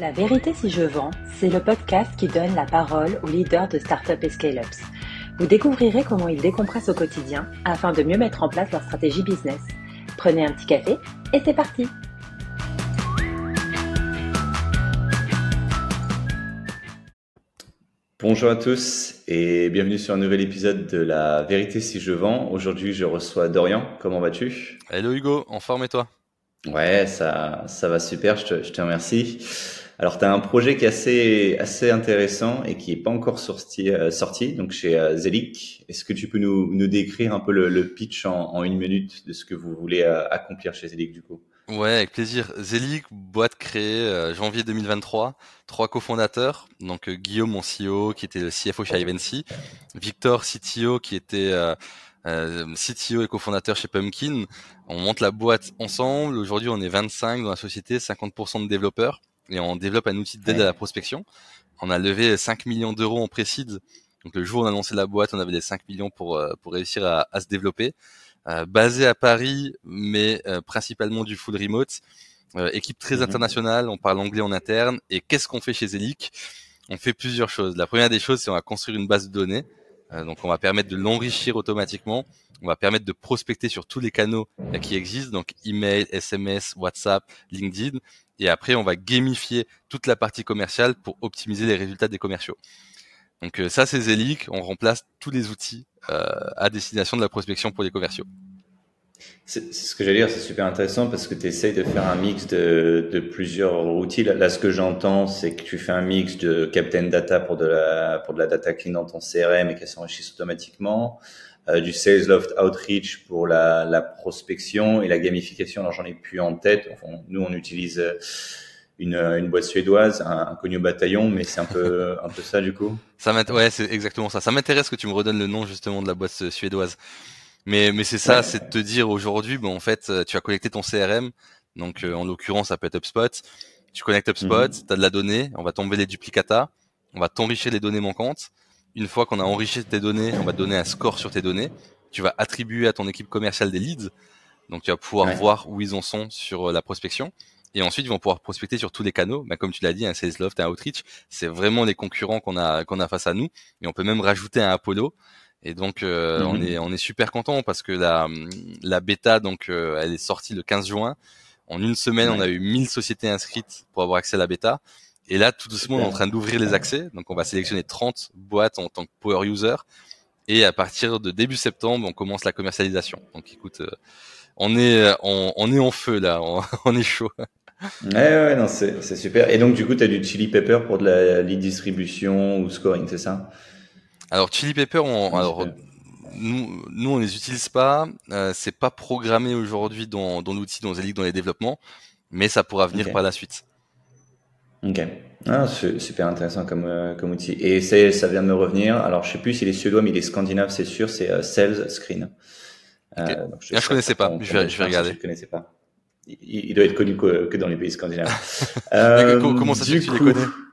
La vérité si je vends, c'est le podcast qui donne la parole aux leaders de startups et scale-ups. Vous découvrirez comment ils décompressent au quotidien afin de mieux mettre en place leur stratégie business. Prenez un petit café et c'est parti Bonjour à tous et bienvenue sur un nouvel épisode de La vérité si je vends. Aujourd'hui, je reçois Dorian. Comment vas-tu? Hello Hugo, en forme et toi? Ouais, ça, ça va super, je te, je te remercie. Alors, tu as un projet qui est assez, assez intéressant et qui est pas encore sorti, euh, sorti donc chez euh, Zelic. Est-ce que tu peux nous, nous décrire un peu le, le pitch en, en, une minute de ce que vous voulez euh, accomplir chez Zelic du coup? Ouais, avec plaisir. Zelic, boîte créée euh, janvier 2023, trois cofondateurs, donc Guillaume, mon CEO, qui était le CFO chez Ivancy, Victor, CTO, qui était CTO et cofondateur chez Pumpkin. On monte la boîte ensemble. Aujourd'hui, on est 25 dans la société, 50% de développeurs, et on développe un outil d'aide à la prospection. On a levé 5 millions d'euros en précide. Donc le jour où on a lancé la boîte, on avait les 5 millions pour, pour réussir à, à se développer. Euh, basé à Paris, mais euh, principalement du full remote. Euh, équipe très mhm. internationale, on parle anglais en interne. Et qu'est-ce qu'on fait chez Zelic On fait plusieurs choses. La première des choses, c'est on va construire une base de données. Donc on va permettre de l'enrichir automatiquement. On va permettre de prospecter sur tous les canaux qui existent, donc email, SMS, WhatsApp, LinkedIn. Et après, on va gamifier toute la partie commerciale pour optimiser les résultats des commerciaux. Donc ça, c'est Zelic. On remplace tous les outils euh, à destination de la prospection pour les commerciaux. C'est ce que j'allais dire, c'est super intéressant parce que tu essayes de faire un mix de, de plusieurs outils. Là, ce que j'entends, c'est que tu fais un mix de Captain Data pour de la, pour de la data clean dans ton CRM et qu'elle s'enrichisse automatiquement, euh, du Sales Loft Outreach pour la, la prospection et la gamification. Alors, j'en ai plus en tête. Enfin, nous, on utilise une, une boîte suédoise, un, un connu bataillon, mais c'est un peu, un peu ça du coup. Ça ouais, c'est exactement ça. Ça m'intéresse que tu me redonnes le nom justement de la boîte suédoise. Mais, mais c'est ça, c'est de te dire aujourd'hui, bon, en fait, tu as connecté ton CRM. Donc, euh, en l'occurrence, ça peut être HubSpot. Tu connectes HubSpot, mhm. tu as de la donnée, on va tomber les duplicata, on va t'enrichir les données manquantes. Une fois qu'on a enrichi tes données, on va te donner un score sur tes données. Tu vas attribuer à ton équipe commerciale des leads. Donc, tu vas pouvoir voir où ils en sont sur euh, la prospection. Et ensuite, ils vont pouvoir prospecter sur tous les canaux. Bah, comme tu l'as dit, un Salesloft, un Outreach, c'est vraiment les concurrents qu'on a qu'on a face à nous. Et on peut même rajouter un Apollo. Et donc, euh, on mhm. est on est super content parce que la la bêta, donc, euh, elle est sortie le 15 juin. En une semaine, on a eu 1000 sociétés inscrites pour avoir accès à la bêta. Et là, tout doucement, on est en train d'ouvrir les accès. Donc, on va sélectionner 30 boîtes en tant que power user. Et à partir de début septembre, on commence la commercialisation. Donc, écoute, euh, on est on, on, est en feu là, on, on est chaud. Ouais, ouais, non, c'est, c'est super. Et donc, du coup, tu as du Chili Pepper pour de la lead distribution ou scoring, c'est ça? Alors, Chili Pepper, on, alors, nous, nous, on les utilise pas. Euh, c'est pas programmé aujourd'hui dans, dans l'outil, dans Zelig, dans les développements, mais ça pourra venir par la suite. Ok. Ah, c'est super intéressant comme, euh, comme outil. Et ça, ça vient de me revenir. Alors, je sais plus s'il est suédois, mais il est scandinave, c'est sûr. C'est euh, Sales Screen. Euh, je, ah, je connaissais pas. Je vais, je vais regarder. Je connaissais pas il, doit être connu que, dans les pays scandinaves. euh, comment ça se fait que tu les connais? ah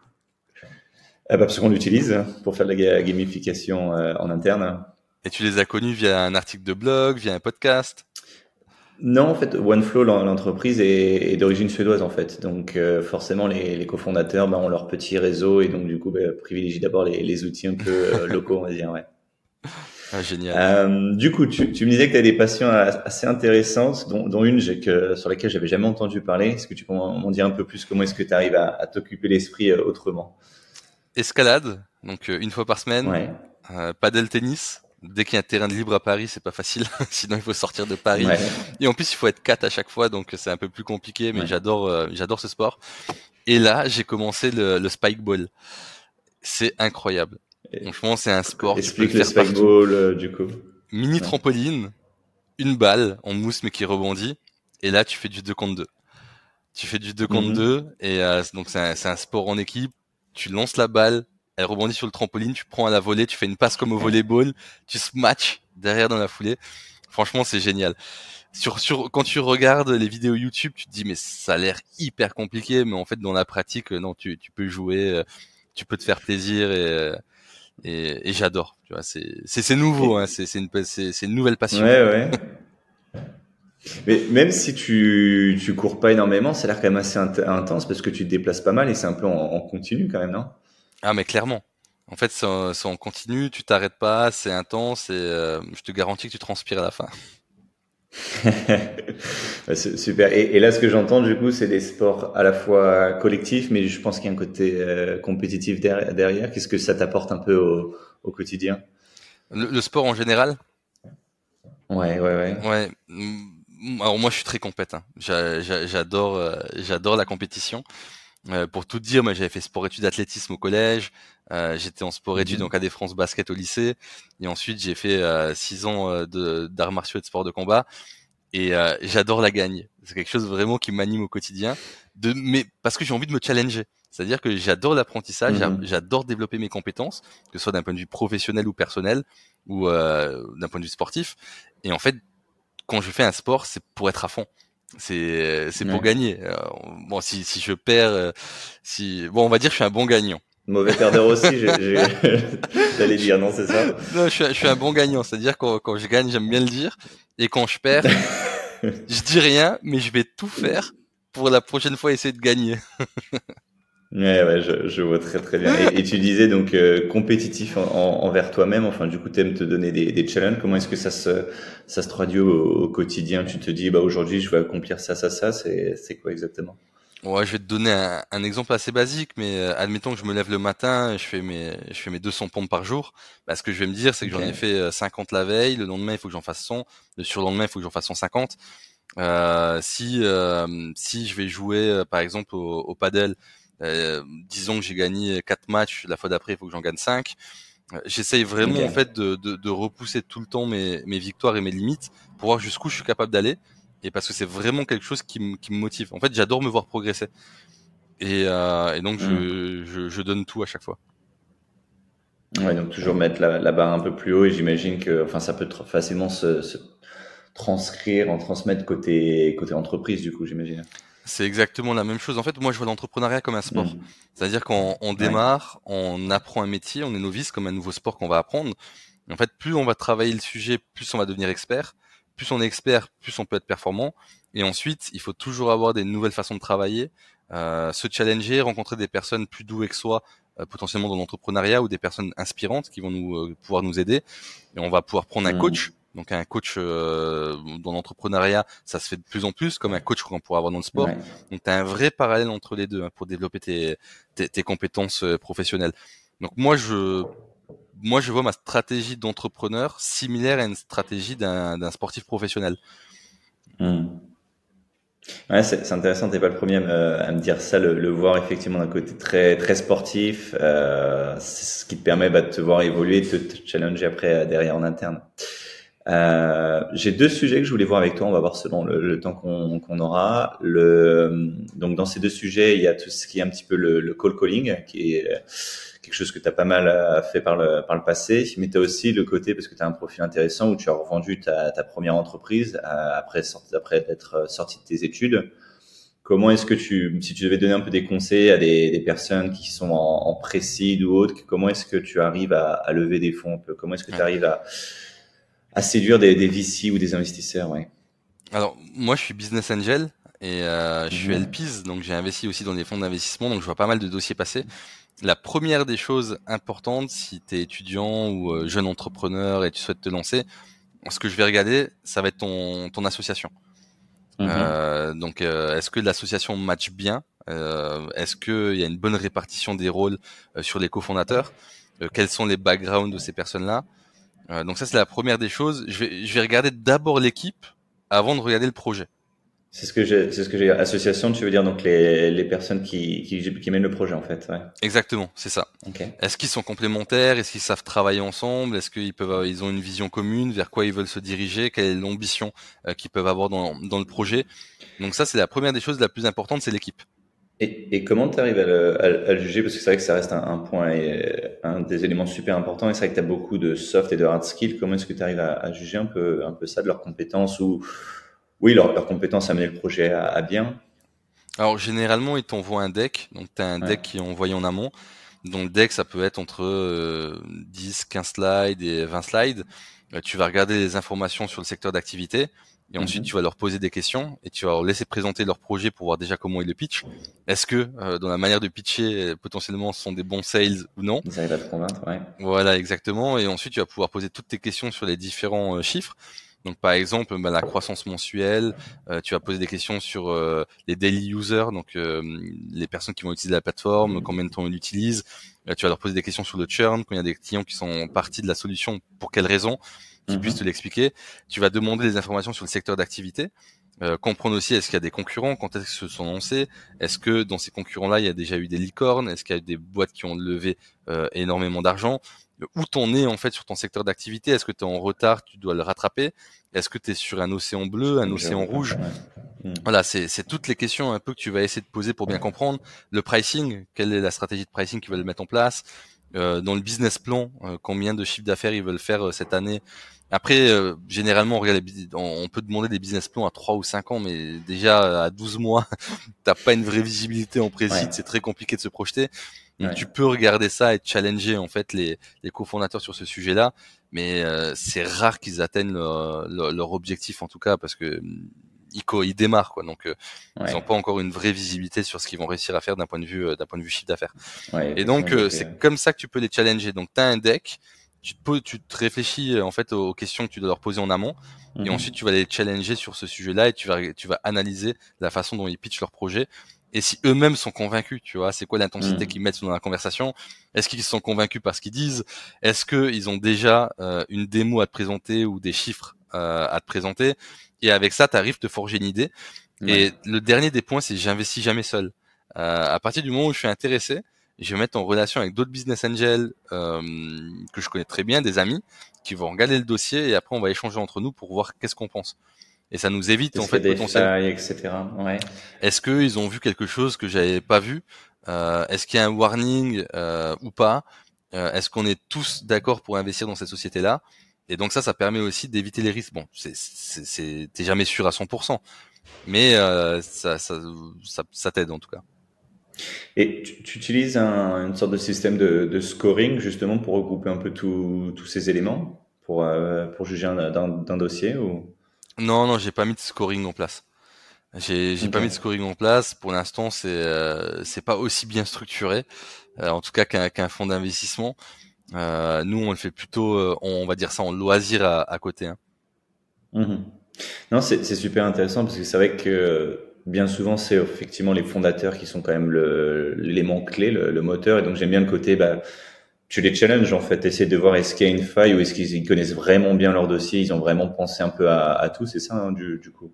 bah Parce qu'on l'utilise pour faire de la gamification euh, en interne. Et tu les as connus via un article de blog, via un podcast? Non, en fait, OneFlow, l'entreprise est, d'origine suédoise en fait. Donc euh, forcément, les, les cofondateurs bah, ont leur petit réseau et donc du coup bah, privilégient d'abord les, les, outils un peu euh, locaux, on va dire. Ouais. Ah, génial. Euh, du coup, tu, tu, me disais que tu as des passions assez intéressantes, dont, dont une que, sur laquelle j'avais jamais entendu parler. Est-ce que tu peux m'en dire un peu plus? Comment est-ce que tu arrives à, à t'occuper l'esprit euh, autrement? Escalade, donc euh, une fois par semaine. Ouais. Euh, paddle tennis. Dès qu'il y a un terrain de libre à Paris, c'est pas facile. Sinon, il faut sortir de Paris. Ouais. Et en plus, il faut être quatre à chaque fois, donc c'est un peu plus compliqué. Mais j'adore, euh, j'adore ce sport. Et là, j'ai commencé le, le spike ball. C'est incroyable. Franchement, c'est un sport. Explique le spikeball euh, du coup. Mini trampoline, une balle en mousse mais qui rebondit, et là tu fais du 2 contre 2. Tu fais du 2 contre 2 mhm. et euh, donc c'est un, un, sport en équipe. Tu lances la balle, elle rebondit sur le trampoline, tu prends à la volée, tu fais une passe comme au volleyball, tu smatch derrière dans la foulée. Franchement, c'est génial. Sur, sur, quand tu regardes les vidéos YouTube, tu te dis mais ça a l'air hyper compliqué, mais en fait dans la pratique, non, tu, tu peux jouer, euh, tu peux te faire plaisir et et, et j'adore. Tu vois, c'est c'est nouveau, hein, c'est c'est une c'est une nouvelle passion. Ouais ouais. Mais même si tu, tu cours pas énormément, ça a l'air quand même assez intense parce que tu te déplaces pas mal et c'est un peu en, continu quand même, non? Ah, mais clairement. En fait, c'est en continu, tu t'arrêtes pas, c'est intense et euh, je te garantis que tu transpires à la fin. Super. Et, là, ce que j'entends du coup, c'est des sports à la fois collectifs, mais je pense qu'il y a un côté euh, compétitif derrière. Qu'est-ce que ça t'apporte un peu au, au quotidien? Le, sport en général? Ouais, ouais, ouais. Ouais. Alors moi, je suis très compétent. J'adore, euh, j'adore la compétition. Euh, pour tout dire, moi j'avais fait sport-études athlétisme au collège, euh, j'étais en sport-études donc à des France Basket au lycée, et ensuite j'ai fait six ans de d'arts martiaux et de sport de combat, et j'adore la gagne. C'est quelque chose vraiment qui m'anime au quotidien, de mais parce que j'ai envie de me challenger. C'est-à-dire que j'adore l'apprentissage, mhm. j'adore développer mes compétences, que ce soit d'un point de vue professionnel ou personnel, ou d'un point de vue sportif. Et en fait, quand je fais un sport, c'est pour être à fond c'est c'est pour gagner. bon, si si je perds, si bon, on va dire que je suis un bon gagnant. Mauvais perdeur aussi, j'allais dire, non, c'est ça Non, je suis, je suis un bon gagnant, c'est-à-dire quand, quand je gagne, j'aime bien le dire, et quand je perds, je dis rien, mais je vais tout faire pour la prochaine fois essayer de gagner. ouais, ouais, je, je, vois très très bien. Et, tu disais donc euh, compétitif envers toi-même, enfin du coup tu aimes te donner des, des challenges, comment est-ce que ça se, ça se traduit au, au quotidien? Tu te dis, bah aujourd'hui je vais accomplir ça, ça, ça, c'est quoi exactement? Ouais, je vais te donner un, exemple assez basique, mais euh, admettons que je me lève le matin, et je fais mes, je fais mes 200 pompes par jour. Bah, ce que je vais me dire, c'est que j'en ai fait 50 euh, la veille, le lendemain il faut que j'en fasse 100, le surlendemain il faut que j'en fasse 150. Euh, si si je vais jouer par exemple au, au paddle, disons que j'ai gagné 4 matchs, la fois d'après il faut que j'en gagne 5. J'essaye vraiment en fait de, de, de, repousser tout le temps mes, mes victoires et mes limites pour voir jusqu'où je suis capable d'aller et parce que c'est vraiment quelque chose qui, me motive. En fait, j'adore me voir progresser. Et, euh, donc, mm. je, je, donne tout à chaque fois. Ouais, donc toujours mettre la, barre un peu plus haut et j'imagine que enfin, ça peut facilement se, se, transcrire, en transmettre côté, côté entreprise, du coup, j'imagine. C'est exactement la même chose. En fait, moi, je vois l'entrepreneuriat comme un sport. Mm. C'est-à-dire qu'on on démarre, on apprend un métier, on est novice comme un nouveau sport qu'on va apprendre. En fait, plus on va travailler le sujet, plus on va devenir expert plus on est expert, plus on peut être performant. Et ensuite, il faut toujours avoir des nouvelles façons de travailler, euh, se challenger, rencontrer des personnes plus douées que soi, euh, potentiellement dans l'entrepreneuriat ou des personnes inspirantes qui vont nous euh, pouvoir nous aider. Et on va pouvoir prendre un mmh. coach. Donc un coach euh, dans l'entrepreneuriat, ça se fait de plus en plus, comme un coach qu'on pourrait avoir dans le sport. Donc tu as un vrai parallèle entre les deux hein, pour développer tes, tes, tes compétences professionnelles. Donc moi, je moi, je vois ma stratégie d'entrepreneur similaire à une stratégie d'un sportif professionnel. Hmm. Ouais, c'est intéressant. T'es pas le premier à me, à me dire ça, le, le voir effectivement d'un côté très très sportif. Euh, c'est ce qui te permet bah, de te voir évoluer, de te, challenger après euh, derrière en interne. Euh, J'ai deux sujets que je voulais voir avec toi. On va voir selon le, le temps qu'on aura. Le, donc dans ces deux sujets, il y a tout ce qui est un petit peu le, le call calling, qui est quelque chose que tu as pas mal euh, fait par le, par le passé, mais tu as aussi le côté, parce que tu as un profil intéressant, où tu as revendu ta, ta première entreprise euh, après, après être euh, sorti de tes études. Comment est-ce que tu, si tu devais donner un peu des conseils à des, des personnes qui sont en, en précide ou autre, comment est-ce que tu arrives à, à lever des fonds Comment est-ce que tu arrives à, à séduire des, des VC ou des investisseurs ouais. Alors, moi, je suis business angel et euh, je suis. LPs, donc j'ai investi aussi dans des fonds d'investissement, donc je vois pas mal de dossiers passer la première des choses importantes, si tu es étudiant ou euh, jeune entrepreneur et tu souhaites te lancer, ce que je vais regarder, ça va être ton, ton association. Mhm. Euh, donc, euh, est-ce que l'association match bien? Euh, Est-ce qu'il y a une bonne répartition des rôles sur les cofondateurs? Quels sont les backgrounds de ces personnes-là? Donc ça, c'est la première des choses. Je vais, je vais regarder d'abord l'équipe avant de regarder le projet. C'est ce que j'ai, c'est ce que j'ai. Association, tu veux dire donc les, les personnes qui, qui, qui mènent le projet en fait. Ouais. Exactement, c'est ça. Okay. Est-ce qu'ils sont complémentaires? Est-ce qu'ils savent travailler ensemble? Est-ce qu'ils peuvent, ils ont une vision commune? Vers quoi ils veulent se diriger? Quelle est l'ambition euh, qu'ils peuvent avoir dans, dans le projet? Donc ça, c'est la première des choses la plus importante, c'est l'équipe. Et, et comment tu arrives à le, à, le, juger? Parce que c'est vrai que ça reste un, un, point et un des éléments super importants. Et c'est vrai que tu as beaucoup de soft et de hard skills. Comment est-ce que tu arrives à, à, juger un peu, un peu ça de leurs compétences ou oui, leurs leur compétences à mener le projet à, bien? Alors généralement, ils t'envoient un deck. Donc tu as un deck qui est envoyé en amont. Donc le deck, ça peut être entre 10, euh, 15 slides et 20 slides. Euh, tu vas regarder les informations sur le secteur d'activité. Et ensuite, tu vas leur poser des questions et tu vas leur laisser présenter leur projet pour voir déjà comment ils le pitchent. Est-ce que euh, dans la manière de pitcher, potentiellement, ce sont des bons sales ou non? Ils arrivent à te convaincre, ouais. Voilà, exactement. Et ensuite, tu vas pouvoir poser toutes tes questions sur les différents euh, chiffres. Donc, par exemple, bah, la croissance mensuelle. Euh, tu vas poser des questions sur les daily users, donc les personnes qui vont utiliser la plateforme, mmh. combien de temps ils l'utilisent. tu vas leur poser des questions sur le churn, quand il y a des clients qui sont partis de la solution, pour quelles raisons qui puisse mhm. te l'expliquer. Tu vas demander des informations sur le secteur d'activité. Euh, comprendre aussi est-ce qu'il y a des concurrents, quand est-ce qu'ils se sont lancés, est-ce que dans ces concurrents-là il y a déjà eu des licornes, est-ce qu'il y a eu des boîtes qui ont levé euh, énormément d'argent, où t'en es en fait sur ton secteur d'activité, est-ce que tu es en retard, tu dois le rattraper, est-ce que tu es sur un océan bleu, un océan rouge, mm. voilà c'est toutes les questions un peu que tu vas essayer de poser pour bien comprendre le pricing, quelle est la stratégie de pricing qu'ils veulent mettre en place, dans le business plan, euh, combien de chiffre d'affaires ils veulent faire euh, cette année. Après, généralement, on, regarde on peut demander des business plans à 3 ou 5 ans, mais déjà à 12 mois, t'as pas une vraie visibilité en précis, c'est très compliqué de se projeter. Donc tu peux regarder ça et challenger en fait les, les cofondateurs sur ce sujet-là, mais c'est rare qu'ils atteignent leur, leur, objectif en tout cas parce que ils, démarrent quoi, donc euh, ils n'ont pas encore une vraie visibilité sur ce qu'ils vont réussir à faire d'un point de vue euh, d'un point de vue chiffre d'affaires. et donc euh, c'est comme ça que tu peux les challenger. Donc tu as un deck, tu te, tu te réfléchis en fait aux questions que tu dois leur poser en amont, et mhm. ensuite tu vas les challenger sur ce sujet-là et tu vas tu vas analyser la façon dont ils pitchent leur projet. Et si eux-mêmes sont convaincus, tu vois, c'est quoi l'intensité mhm. qu'ils mettent dans la conversation? Est-ce qu'ils sont convaincus par ce qu'ils disent? Est-ce qu'ils ont déjà une démo à te présenter ou des chiffres à te présenter et avec ça, tu arrives à te forger une idée. Et le dernier des points, c'est j'investis jamais seul. Euh, à partir du moment où je suis intéressé, je vais mettre en relation avec d'autres business angels euh, que je connais très bien, des amis, qui vont regarder le dossier et après on va échanger entre nous pour voir qu'est-ce qu'on pense. Et ça nous évite en fait des failles, etc. Ouais. Est-ce qu'ils ont vu quelque chose que j'avais pas vu? Euh, Est-ce qu'il y a un warning euh, ou pas? Euh, Est-ce qu'on est tous d'accord pour investir dans cette société-là? Et donc ça, ça permet aussi d'éviter les risques. Bon, c'est t'es jamais sûr à 100%, mais euh, ça, ça, ça, ça t'aide en tout cas. Et tu, tu utilises un, une sorte de système de, de, scoring justement pour regrouper un peu tous ces éléments pour, euh, pour juger d'un dossier ou? Non, non, j'ai pas mis de scoring en place. J'ai j'ai pas mis de scoring en place. Pour l'instant, c'est euh, c'est pas aussi bien structuré, euh, en tout cas qu'un qu'un fonds d'investissement. Euh, nous, on le fait plutôt, euh, on va dire ça, en loisir à, à côté. Hein. Mhm. Non, c'est super intéressant parce que c'est vrai que bien souvent, c'est effectivement les fondateurs qui sont quand même l'élément clé, le, le, moteur. Et donc, j'aime bien le côté, bah, tu les challenges en fait, essayer de voir est-ce qu'il y a une faille ou est-ce qu'ils connaissent vraiment bien leur dossier, ils ont vraiment pensé un peu à, à tout, c'est ça hein, du, du, coup?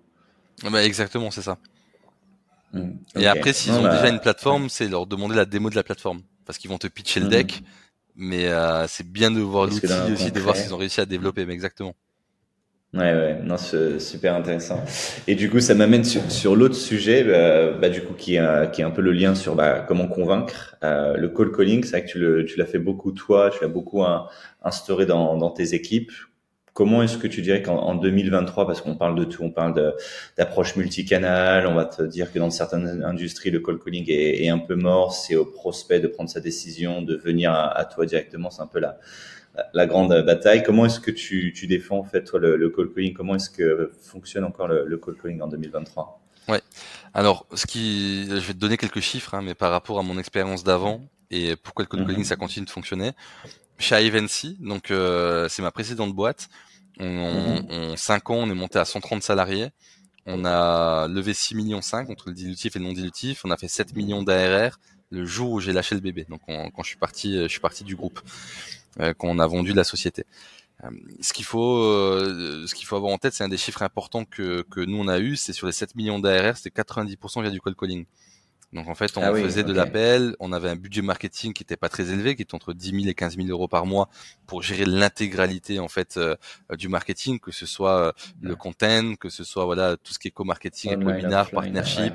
Bah Exactement, c'est ça. Mhm. Et après, s'ils ont bah, déjà une plateforme, c'est leur demander la démo de la plateforme parce qu'ils vont te pitcher le mhm. deck mais euh, c'est bien de voir l'outil aussi, de voir s'ils ont réussi à développer, mais exactement. Ouais, ouais, non, c'est super intéressant. Et du coup, ça m'amène sur, sur l'autre sujet, bah, bah, du coup, qui est, qui est un peu le lien sur bah, comment convaincre. Euh, le call calling, c'est vrai que tu l'as fait beaucoup toi, tu l'as beaucoup instauré dans, dans tes équipes. Comment est-ce que tu dirais qu'en 2023, parce qu'on parle de tout, on parle d'approche multicanal, on va te dire que dans certaines industries, le call calling est, est un peu mort, c'est au prospect de prendre sa décision, de venir à, toi directement, c'est un peu la, la grande bataille. Comment est-ce que tu, tu, défends en fait toi le, le call calling? Comment est-ce que fonctionne encore le, le call calling en 2023 Ouais. Alors, ce qui, je vais te donner quelques chiffres, hein, mais par rapport à mon expérience d'avant et pourquoi le call calling mhm. ça continue de fonctionner chez Ivancy, donc euh, c'est ma précédente boîte. On, mhm. en 5 ans, on est monté à 130 salariés. On a levé 6 millions 5 entre le dilutif et le non dilutif. On a fait 7 millions d'ARR le jour où j'ai lâché le bébé. Donc quand je suis parti, je suis parti du groupe, euh, quand on a vendu la société. Euh, ce qu'il faut, euh, ce qu'il faut avoir en tête, c'est un des chiffres importants que, que nous on a eu, c'est sur les 7 millions d'ARR, c'était 90% via du cold calling. Donc en fait, on ah faisait de l'appel, on avait un budget marketing qui était pas très élevé, qui était entre 10 000 et 15 000 euros par mois pour gérer l'intégralité en fait euh, du marketing, que ce soit euh, le content, que ce soit voilà tout ce qui est co-marketing, webinar, partnership.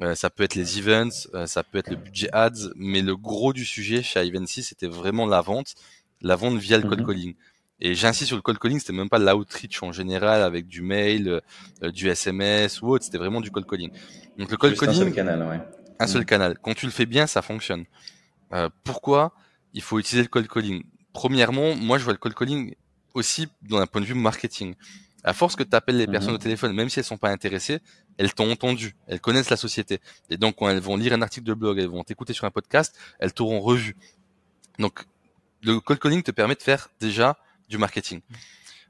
Euh, ça peut être les events, ça peut être le budget ads, mais le gros du sujet chez Ivancy, c'était vraiment la vente, la vente via le cold mhm. calling. Et j'insiste sur le cold calling, c'était même pas l'outreach en général avec du mail, du SMS ou autre, c'était vraiment du cold calling. Donc le cold calling, canal, ouais un seul mm. canal. Quand tu le fais bien, ça fonctionne. Euh, pourquoi il faut utiliser le cold calling? Premièrement, moi je vois le cold calling aussi dans un point de vue marketing. À force que tu appelles les personnes au téléphone, même si elles sont pas intéressées, elles t'ont entendu, elles connaissent la société. Et donc, quand elles vont lire un article de blog, elles vont t'écouter sur un podcast, elles t'auront revu. Donc, le cold calling te permet de faire déjà du marketing.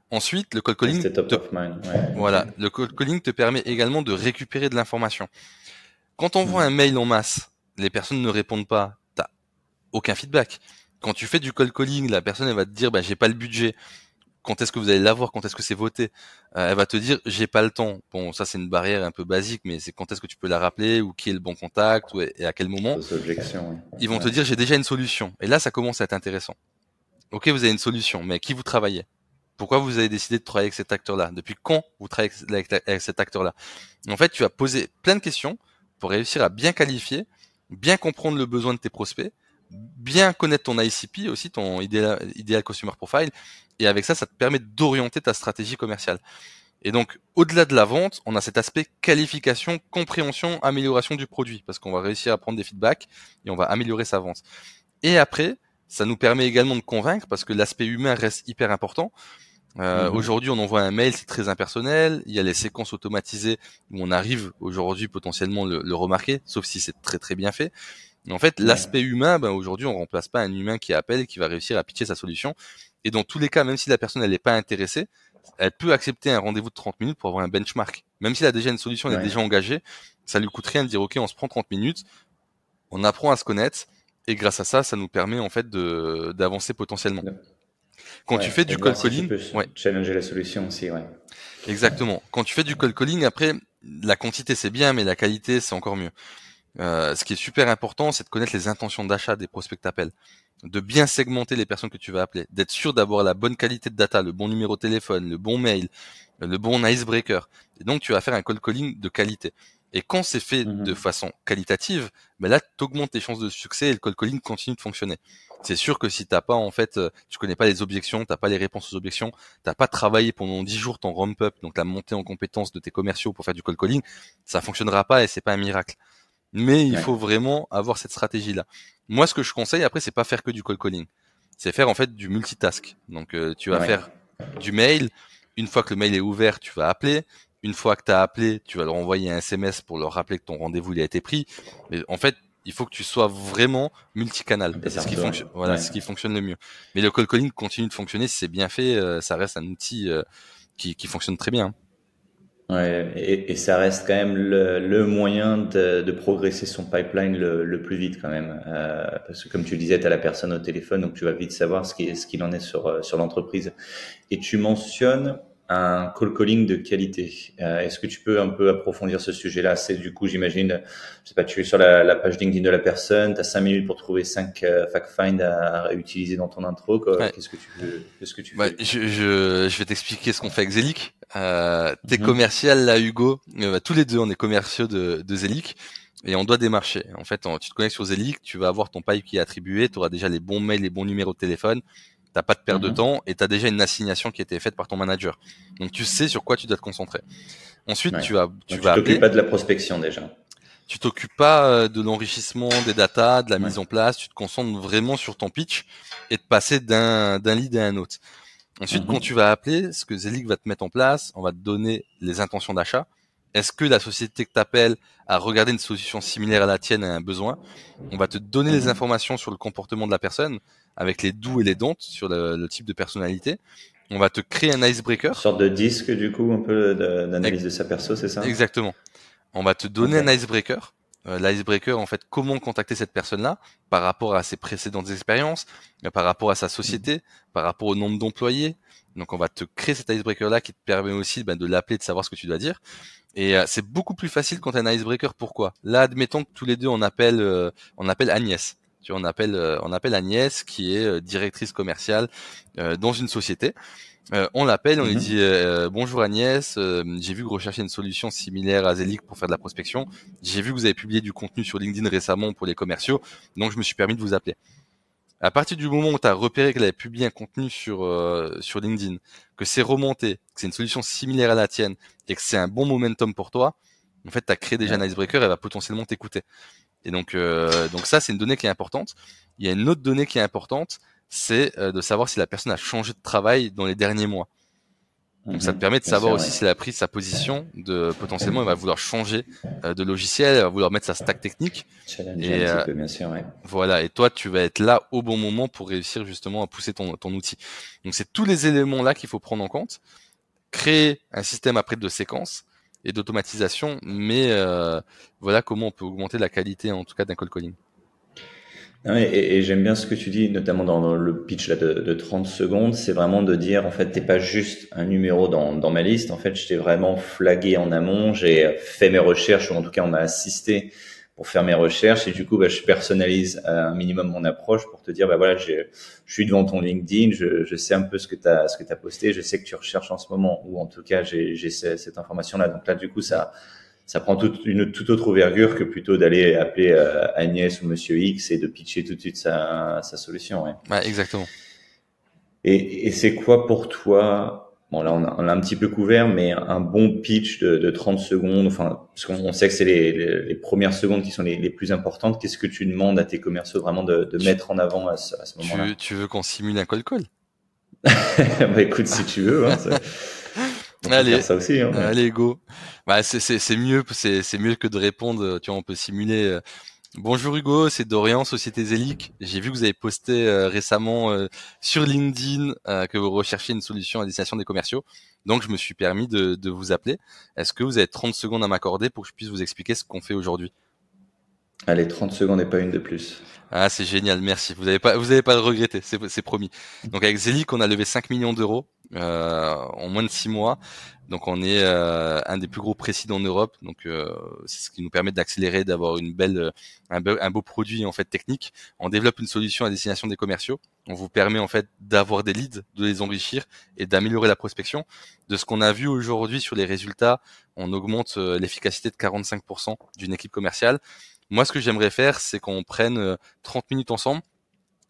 Ensuite, le cold calling te. Ouais. voilà, le cold calling te permet également de récupérer de l'information. Quand on voit Mhm. un mail en masse, les personnes ne répondent pas, t'as aucun feedback. Quand tu fais du cold calling, la personne elle va te dire bah j'ai pas le budget. Quand est-ce que vous allez l'avoir? Quand est-ce que c'est voté? Euh, Elle va te dire j'ai pas le temps. Bon, ça c'est une barrière un peu basique, mais c'est quand est-ce que tu peux la rappeler ou qui est le bon contact ou et à quel moment? Ils vont te dire j'ai déjà une solution. Et là, ça commence à être intéressant. Ok, vous avez une solution, mais qui vous travaillez Pourquoi vous avez décidé de travailler avec cet acteur-là? Depuis quand vous travaillez avec cet acteur-là? En fait, tu vas poser plein de questions pour réussir à bien qualifier, bien comprendre le besoin de tes prospects, bien connaître ton ICP aussi, ton idéal, customer profile, et avec ça, ça te permet d'orienter ta stratégie commerciale. Et donc, au-delà de la vente, on a cet aspect qualification, compréhension, amélioration du produit, parce qu'on va réussir à prendre des feedbacks et on va améliorer sa vente. Et après, ça nous permet également de convaincre, parce que l'aspect humain reste hyper important. Euh, Mhm. Aujourd'hui, on envoie un mail, c'est très impersonnel. Il y a les séquences automatisées où on arrive aujourd'hui potentiellement le, le remarquer, sauf si c'est très très bien fait. Mais en fait, l'aspect humain, ben, aujourd'hui, on remplace pas un humain qui appelle et qui va réussir à pitcher sa solution. Et dans tous les cas, même si la personne elle n'est pas intéressée, elle peut accepter un rendez-vous de 30 minutes pour avoir un benchmark. Même s'il a déjà une solution, elle Ouais. est déjà engagée, ça lui coûte rien de dire ok, on se prend 30 minutes, on apprend à se connaître et grâce à ça, ça nous permet en fait de d'avancer potentiellement. Quand Ouais, tu fais du cold tu calling, ouais, Challenger la solution aussi, ouais. exactement. Quand tu fais du cold calling, après, la quantité c'est bien, mais la qualité c'est encore mieux. Euh, ce qui est super important, c'est de connaître les intentions d'achat des prospects que t'appelles, de bien segmenter les personnes que tu vas appeler, d'être sûr d'avoir la bonne qualité de data, le bon numéro de téléphone, le bon mail, le bon icebreaker. Et donc tu vas faire un cold calling de qualité. Et quand c'est fait Mhm. de façon qualitative, ben là tu augmentes tes chances de succès et le cold calling continue de fonctionner. C'est sûr que si t'as pas en fait, euh, tu connais pas les objections, t'as pas les réponses aux objections, t'as pas travaillé pendant 10 jours ton ramp up, donc la montée en compétence de tes commerciaux pour faire du cold calling, ça fonctionnera pas et c'est pas un miracle. Mais il Ouais. faut vraiment avoir cette stratégie-là. Moi, ce que je conseille après, c'est pas faire que du cold calling. C'est faire en fait du multitask. Donc, euh, tu vas Ouais. faire du mail. Une fois que le mail est ouvert, tu vas appeler. Une fois que tu as appelé, tu vas leur envoyer un SMS pour leur rappeler que ton rendez-vous il a été pris. Mais en fait, il faut que tu sois vraiment multicanal. C'est ce qui fonctionne. Voilà, ouais. c'est ce qui fonctionne le mieux. Mais le cold calling continue de fonctionner si c'est bien fait. euh, ça reste un outil euh, qui, qui fonctionne très bien. Ouais, et, et ça reste quand même le, le moyen de, de progresser son pipeline le, le plus vite quand même. Euh, parce que comme tu le disais, tu as la personne au téléphone, donc tu vas vite savoir ce qui- ce qu'il en est sur, sur l'entreprise. Et tu mentionnes un call calling de qualité. Euh, Est-ce que tu peux un peu approfondir ce sujet-là C'est du coup, j'imagine, je sais pas, tu es sur la, la page LinkedIn de la personne, tu as cinq minutes pour trouver cinq euh, fact find à, à utiliser dans ton intro. Ouais. Qu'est-ce que tu que Bah, fais je, je, je vais t'expliquer ce qu'on fait avec Zelic. Euh, t'es Mhm. commercial là, Hugo. Euh, bah, tous les deux, on est commerciaux de, de Zelic et on doit démarcher. En fait, on- tu te connectes sur Zelic, tu vas avoir ton pipe qui est attribué, tu auras déjà les bons mails, les bons numéros de téléphone. T'as pas de perte de Mhm. temps et t'as déjà une assignation qui a été faite par ton manager. Donc tu sais sur quoi tu dois te concentrer. Ensuite, Ouais. tu vas, tu Donc, vas tu appeler t'occupes pas de la prospection déjà. tu t'occupes pas euh, de l'enrichissement des datas, de la Ouais. mise en place, tu te concentres vraiment sur ton pitch et de passer d'un d'un lead à un autre. Ensuite, Mhm. quand tu vas appeler, ce que Zelig va te mettre en place, on va te donner les intentions d'achat. Est-ce que la société que tu appelles a regardé une solution similaire à la tienne et a un besoin? On va te donner les Mhm. informations sur le comportement de la personne, avec les doux et les don'ts sur le, le type de personnalité. On va te créer un icebreaker. Une sorte de disque, du coup, un peu d'analyse de sa perso, c'est ça? Exactement. On va te donner un icebreaker. Euh, L'icebreaker, en fait, comment contacter cette personne-là par rapport à ses précédentes expériences, euh, par rapport à sa société, par rapport au nombre d'employés. Donc, on va te créer cet icebreaker-là qui te permet aussi ben, de l'appeler, de savoir ce que tu dois dire. Et euh, c'est beaucoup plus facile quand tu as un icebreaker. Pourquoi? Là, admettons que tous les deux, on appelle, euh, on appelle Agnès. Tu vois, on appelle, euh, on appelle Agnès qui est euh, directrice commerciale euh, dans une société. Euh, on l'appelle, on lui Mhm. dit euh, bonjour Agnès, euh, j'ai vu que vous recherchez une solution similaire à Zelic pour faire de la prospection. J'ai vu que vous avez publié du contenu sur LinkedIn récemment pour les commerciaux, donc je me suis permis de vous appeler. À partir du moment où tu as repéré qu'elle avait publié un contenu sur euh, sur LinkedIn, que c'est remonté, que c'est une solution similaire à la tienne et que c'est un bon momentum pour toi, en fait, tu as créé déjà un icebreaker, elle va potentiellement t'écouter. Et donc euh, donc ça c'est une donnée qui est importante. Il y a une autre donnée qui est importante, c'est euh, de savoir si la personne a changé de travail dans les derniers mois. Donc ça te mhm. permet de savoir aussi s'il a pris sa position, de potentiellement il va vouloir changer euh, de logiciel, il va vouloir mettre sa stack technique. et, un peu, bien sûr, ouais. Voilà, et toi tu vas être là au bon moment pour réussir justement à pousser ton, ton outil. Donc c'est tous les éléments là qu'il faut prendre en compte. Créer un système après de séquences et d'automatisation, mais euh, voilà comment on peut augmenter la qualité en tout cas d'un call calling. Et, j'aime bien ce que tu dis, notamment dans le pitch là, de, de 30 secondes, c'est vraiment de dire, en fait, t'es pas juste un numéro dans, dans ma liste, en fait, je t'ai vraiment flagué en amont, j'ai fait mes recherches, ou en tout cas, on m'a assisté pour faire mes recherches, et du coup, bah, je personnalise un minimum mon approche pour te dire, bah voilà, je suis devant ton LinkedIn, je, je sais un peu ce que tu as, ce que as posté, je sais que tu recherches en ce moment, ou en tout cas, j'ai cette information-là. Donc là, du coup, ça ça prend toute une toute autre ouverture que plutôt d'aller appeler euh, Agnès ou Monsieur X et de pitcher tout de suite sa, sa solution. Ouais. ouais exactement. Et, et c'est quoi pour toi Bon, là, on a, on a, un petit peu couvert, mais un bon pitch de, de 30 secondes, enfin, parce qu'on sait que c'est les, les, premières secondes qui sont les, les plus importantes. Qu'est-ce que tu demandes à tes commerciaux vraiment de, de mettre en avant à ce, à ce moment-là? Tu, tu, veux qu'on simule un call call Bah écoute, si tu veux. Hein, allez, ça aussi, hein, allez, go. Bah, c'est mieux, c'est mieux que de répondre. Tu vois, on peut simuler. Euh, Bonjour Hugo, c'est Dorian, Société Zélique. J'ai vu que vous avez posté euh, récemment euh, sur LinkedIn que vous recherchez une solution à destination des commerciaux. Donc je me suis permis de, de vous appeler. Est-ce que vous avez 30 secondes à m'accorder pour que je puisse vous expliquer ce qu'on fait aujourd'hui? Allez, 30 secondes et pas une de plus. Ah, c'est génial, merci. Vous n'avez pas, vous avez pas le regretter, c'est promis. Donc avec Zelic, on a levé 5 millions d'euros euh, en moins de 6 mois. Donc on est euh, un des plus gros précis en Europe. Donc euh, c'est ce qui nous permet d'accélérer, d'avoir une belle, un, beau, produit en fait technique. On développe une solution à destination des commerciaux. On vous permet en fait d'avoir des leads, de les enrichir et d'améliorer la prospection. De ce qu'on a vu aujourd'hui sur les résultats, on augmente l'efficacité de 45% d'une équipe commerciale. Moi, ce que j'aimerais faire, c'est qu'on prenne 30 minutes ensemble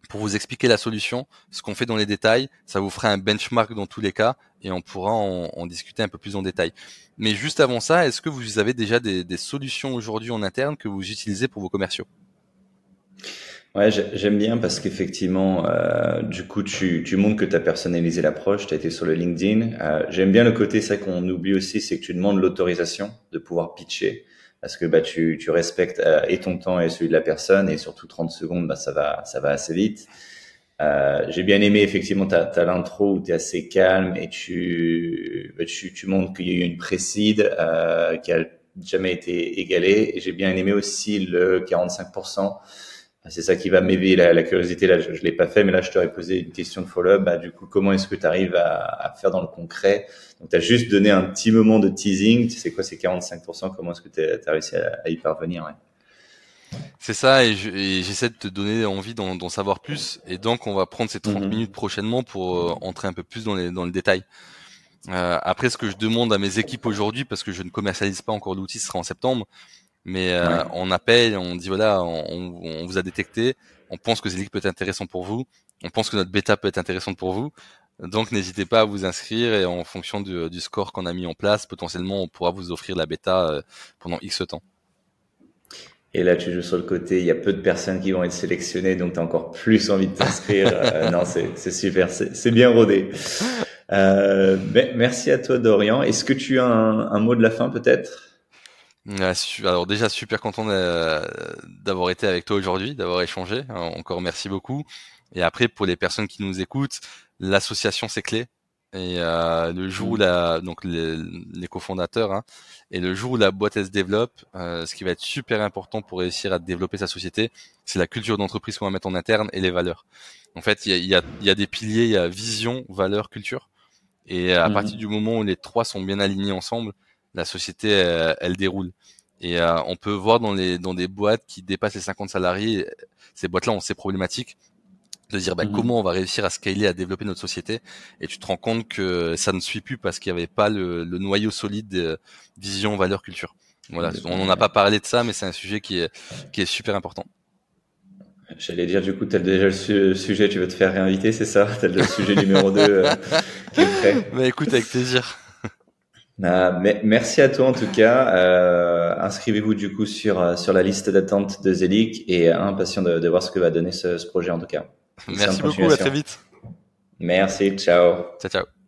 pour vous expliquer la solution, ce qu'on fait dans les détails. Ça vous fera un benchmark dans tous les cas et on pourra en, discuter un peu plus en détail. Mais juste avant ça, est-ce que vous avez déjà des, solutions aujourd'hui en interne que vous utilisez pour vos commerciaux? Ouais, j'aime bien parce qu'effectivement, euh, du coup, tu, montres que tu as personnalisé l'approche, tu as été sur le LinkedIn. Euh, j'aime bien le côté, ça qu'on oublie aussi, c'est que tu demandes l'autorisation de pouvoir pitcher parce que bah, tu, tu respectes euh, et ton temps et celui de la personne et surtout 30 secondes, bah, ça va ça va assez vite. Euh, J'ai bien aimé effectivement ta, ta l'intro où tu es assez calme et tu, bah, tu, tu montres qu'il y a eu une précide euh, qui a jamais été égalée. Et j'ai bien aimé aussi le 45% c'est ça qui va m'éveiller la, la, curiosité. Là, je, je l'ai pas fait, mais là, je t'aurais posé une question de follow-up. Bah, du coup, comment est-ce que tu arrives à, à, faire dans le concret? Donc, tu as juste donné un petit moment de teasing. Tu sais quoi, c'est 45%. Comment est-ce que tu as, réussi à, y parvenir ouais? C'est ça, et j'essaie de te donner envie d'en savoir plus. Et donc, on va prendre ces 30 mhm. minutes prochainement pour euh, entrer un peu plus dans, les, dans le détail. Euh, après, ce que je demande à mes équipes aujourd'hui, parce que je ne commercialise pas encore l'outil, ce sera en septembre, mais euh, on appelle, on dit voilà, on, on, vous a détecté, on pense que Zelig peut être intéressant pour vous, on pense que notre bêta peut être intéressante pour vous. Donc n'hésitez pas à vous inscrire et en fonction du, du score qu'on a mis en place, potentiellement on pourra vous offrir la bêta euh, pendant X temps. Et là, tu joues sur le côté, il y a peu de personnes qui vont être sélectionnées, donc tu as encore plus envie de t'inscrire. Euh, non, c'est super, c'est bien rodé. Euh, merci à toi, Dorian. Est-ce que tu as un, un mot de la fin peut-être? Alors déjà super content d'avoir été avec toi aujourd'hui, d'avoir échangé. Encore merci beaucoup. Et après pour les personnes qui nous écoutent, l'association c'est clé. Et euh, le jour où mmh. la donc les, les cofondateurs hein, et le jour où la boîte elle se développe, euh, ce qui va être super important pour réussir à développer sa société, c'est la culture d'entreprise qu'on va mettre en interne et les valeurs. En fait, il y a, y, a, y a, des piliers, il y a vision, valeur, culture. Et à mmh. partir du moment où les trois sont bien alignés ensemble, la société elle, déroule. Et euh, on peut voir dans les dans des boîtes qui dépassent les 50 salariés, ces boîtes-là ont ces problématiques de dire bah, mhm. comment on va réussir à scaler, à développer notre société? Et tu te rends compte que ça ne suit plus parce qu'il n'y avait pas le, noyau solide de vision, valeur, culture. Voilà, on n'en a pas parlé de ça, mais c'est un sujet qui est qui est super important. J'allais dire, du coup, tu as déjà le sujet, tu veux te faire réinviter, c'est ça? Tu as le sujet numéro 2 euh, qui est prêt Bah écoute, avec plaisir. Euh, merci à toi en tout cas. Euh, inscrivez-vous du coup sur euh, sur la liste d'attente de Zelig et impatient de, de, voir ce que va donner ce, ce projet en tout cas. Merci beaucoup, à très vite. Merci, ciao. Ciao ciao.